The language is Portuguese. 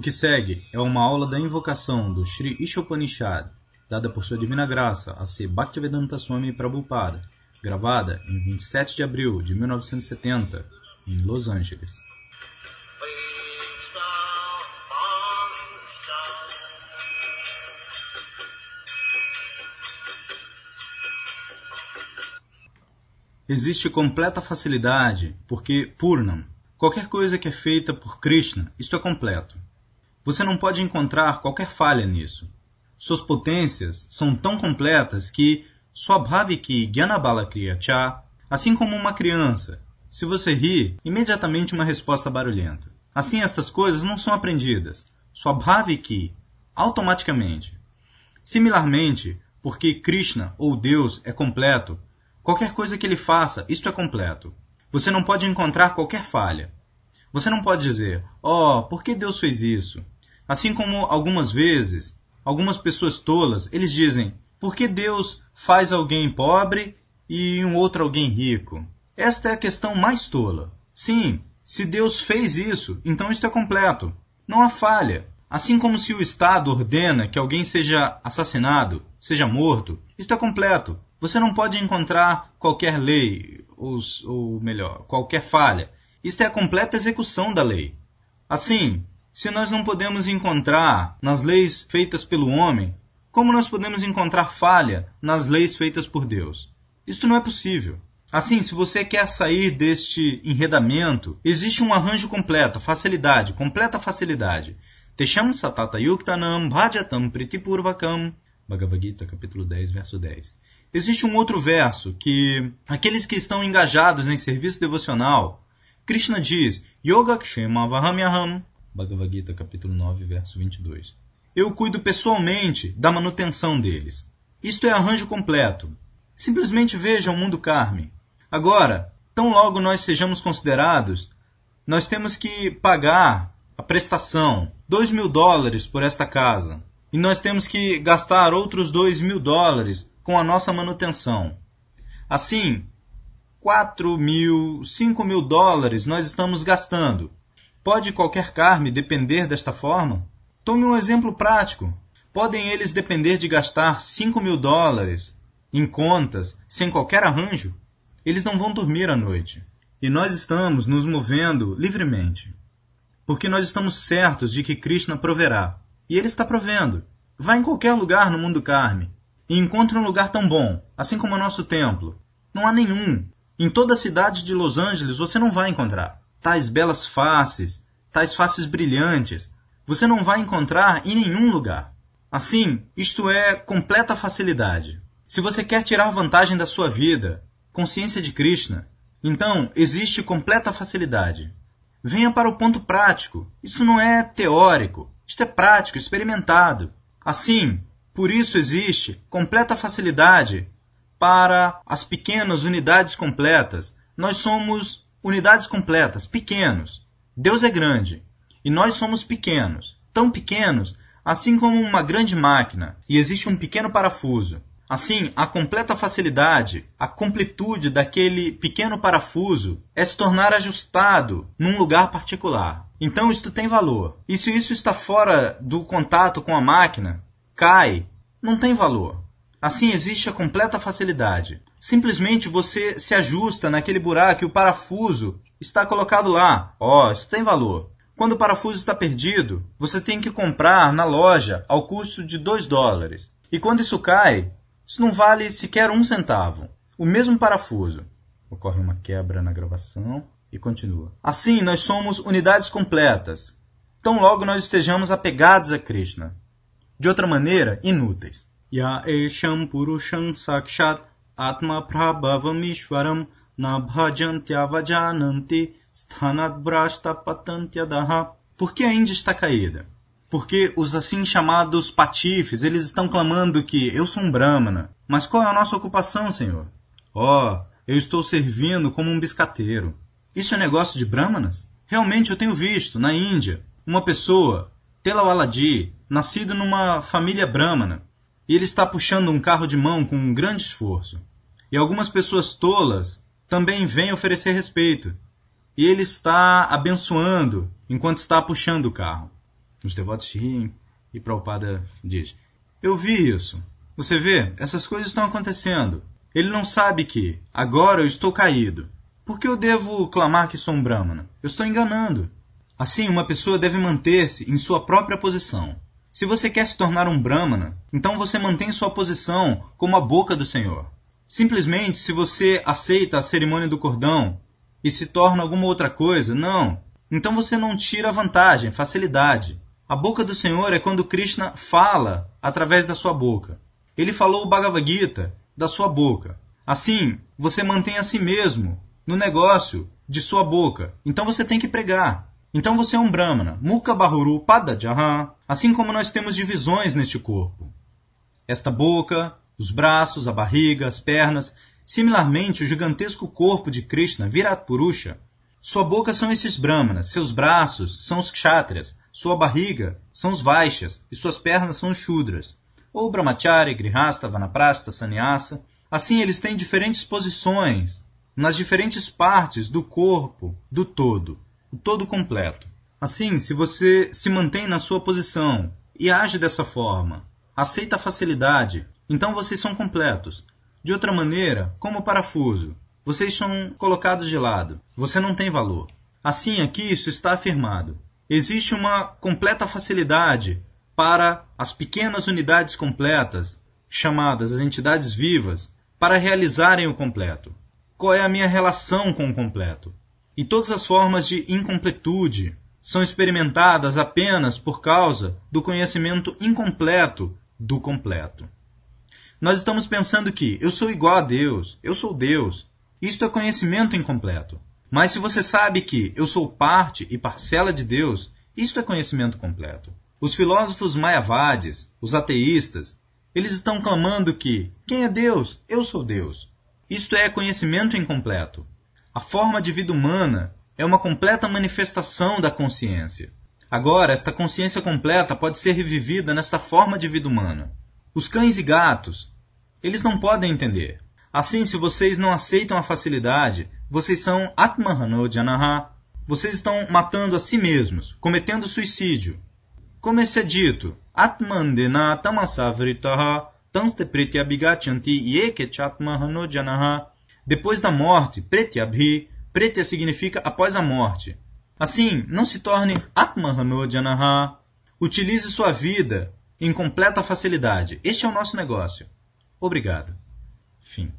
O que segue é uma aula da invocação do Sri Ishopanishad, dada por Sua Divina Graça a C. Bhaktivedanta Swami Prabhupada, gravada em 27 de abril de 1970, em Los Angeles. Existe completa facilidade, porque Purnam, qualquer coisa que é feita por Krishna, isto é completo. Você não pode encontrar qualquer falha nisso. Suas potências são tão completas que Swabhaviki Gyanabala Cha, assim como uma criança, se você ri, imediatamente uma resposta barulhenta. Assim estas coisas não são aprendidas. Swabhaviki, automaticamente. Similarmente, porque Krishna ou Deus é completo, Qualquer coisa que ele faça, isto é completo. Você não pode encontrar qualquer falha. Você não pode dizer, oh, por que Deus fez isso? Assim como algumas vezes, algumas pessoas tolas, eles dizem, por que Deus faz alguém pobre e um outro alguém rico? Esta é a questão mais tola. Sim, se Deus fez isso, então isto é completo. Não há falha. Assim como se o Estado ordena que alguém seja assassinado, seja morto, isto é completo. Você não pode encontrar qualquer lei, ou, ou melhor, qualquer falha. Isto é a completa execução da lei. Assim, se nós não podemos encontrar nas leis feitas pelo homem, como nós podemos encontrar falha nas leis feitas por Deus? Isto não é possível. Assim, se você quer sair deste enredamento, existe um arranjo completo, facilidade, completa facilidade. Tesham satata yuktanam bhajatam pritipurvakam. Bhagavad Gita, capítulo 10, verso 10. Existe um outro verso que aqueles que estão engajados em serviço devocional, Krishna diz, Yogakshema Vahamyaham, Bhagavad Gita, capítulo 9, verso 22. Eu cuido pessoalmente da manutenção deles. Isto é arranjo completo. Simplesmente veja o mundo carme. Agora, tão logo nós sejamos considerados, nós temos que pagar a prestação, 2 mil dólares por esta casa. E nós temos que gastar outros 2 mil dólares com a nossa manutenção. Assim, 4 mil, 5 mil dólares nós estamos gastando. Pode qualquer carne depender desta forma? Tome um exemplo prático. Podem eles depender de gastar 5 mil dólares em contas sem qualquer arranjo? Eles não vão dormir à noite. E nós estamos nos movendo livremente. Porque nós estamos certos de que Krishna proverá. E Ele está provendo. Vá em qualquer lugar no mundo carne e encontre um lugar tão bom, assim como o nosso templo. Não há nenhum. Em toda a cidade de Los Angeles você não vai encontrar tais belas faces, tais faces brilhantes. Você não vai encontrar em nenhum lugar. Assim, isto é completa facilidade. Se você quer tirar vantagem da sua vida, consciência de Krishna, então existe completa facilidade. Venha para o ponto prático. Isso não é teórico. Isto é prático, experimentado. Assim, por isso existe completa facilidade para as pequenas unidades completas. Nós somos unidades completas, pequenos. Deus é grande e nós somos pequenos, tão pequenos assim como uma grande máquina, e existe um pequeno parafuso. Assim, a completa facilidade, a completude daquele pequeno parafuso é se tornar ajustado num lugar particular. Então, isto tem valor. E se isso está fora do contato com a máquina, cai, não tem valor. Assim existe a completa facilidade. Simplesmente você se ajusta naquele buraco e o parafuso está colocado lá. Ó, oh, isso tem valor. Quando o parafuso está perdido, você tem que comprar na loja ao custo de 2 dólares. E quando isso cai, isso não vale sequer um centavo. O mesmo parafuso. Ocorre uma quebra na gravação e continua. Assim, nós somos unidades completas. Tão logo nós estejamos apegados a Krishna de outra maneira, inúteis. Sakshat atma prabhavam ishwaram na bhajantyavajananti sthanadbrashta patantyadaha. Por que a Índia está caída? Porque os assim chamados patifes, eles estão clamando que eu sou um brahmana. Mas qual é a nossa ocupação, senhor? Oh, eu estou servindo como um biscateiro. Isso é negócio de brahmanas? Realmente eu tenho visto, na Índia, uma pessoa Telawaladi, nascido numa família brahmana, e ele está puxando um carro de mão com um grande esforço. E algumas pessoas tolas também vêm oferecer respeito, e ele está abençoando enquanto está puxando o carro. Os devotos riem e Prabhupada diz: Eu vi isso. Você vê, essas coisas estão acontecendo. Ele não sabe que, agora eu estou caído. Por que eu devo clamar que sou um Brahmana? Eu estou enganando. Assim, uma pessoa deve manter-se em sua própria posição. Se você quer se tornar um Brahmana, então você mantém sua posição como a boca do Senhor. Simplesmente, se você aceita a cerimônia do cordão e se torna alguma outra coisa, não. Então você não tira vantagem, facilidade. A boca do Senhor é quando Krishna fala através da sua boca. Ele falou o Bhagavad Gita da sua boca. Assim, você mantém a si mesmo no negócio de sua boca. Então você tem que pregar. Então você é um Brahmana. Mukha Bahuru Pada Jahan. Assim como nós temos divisões neste corpo. Esta boca, os braços, a barriga, as pernas. Similarmente, o gigantesco corpo de Krishna, Virat Purusha. Sua boca são esses Brahmanas, seus braços são os Kshatriyas, sua barriga são os Vaishyas e suas pernas são os Shudras ou Brahmachari, Grihasta, Vanaprastha, Sannyasa. Assim, eles têm diferentes posições nas diferentes partes do corpo, do todo, o todo completo. Assim, se você se mantém na sua posição e age dessa forma, aceita a facilidade, então vocês são completos. De outra maneira, como parafuso, vocês são colocados de lado. Você não tem valor. Assim, aqui isso está afirmado. Existe uma completa facilidade para as pequenas unidades completas, chamadas as entidades vivas, para realizarem o completo. Qual é a minha relação com o completo? E todas as formas de incompletude são experimentadas apenas por causa do conhecimento incompleto do completo. Nós estamos pensando que eu sou igual a Deus, eu sou Deus. Isto é conhecimento incompleto. Mas se você sabe que eu sou parte e parcela de Deus, isto é conhecimento completo. Os filósofos mayavadis, os ateístas, eles estão clamando que quem é Deus? Eu sou Deus. Isto é conhecimento incompleto. A forma de vida humana é uma completa manifestação da consciência. Agora, esta consciência completa pode ser revivida nesta forma de vida humana. Os cães e gatos, eles não podem entender. Depois da morte, pretyabhi, pretya significa após a morte. Assim, não se torne atmahano. Utilize sua vida em completa facilidade. Este é o nosso negócio. Obrigado. Fim.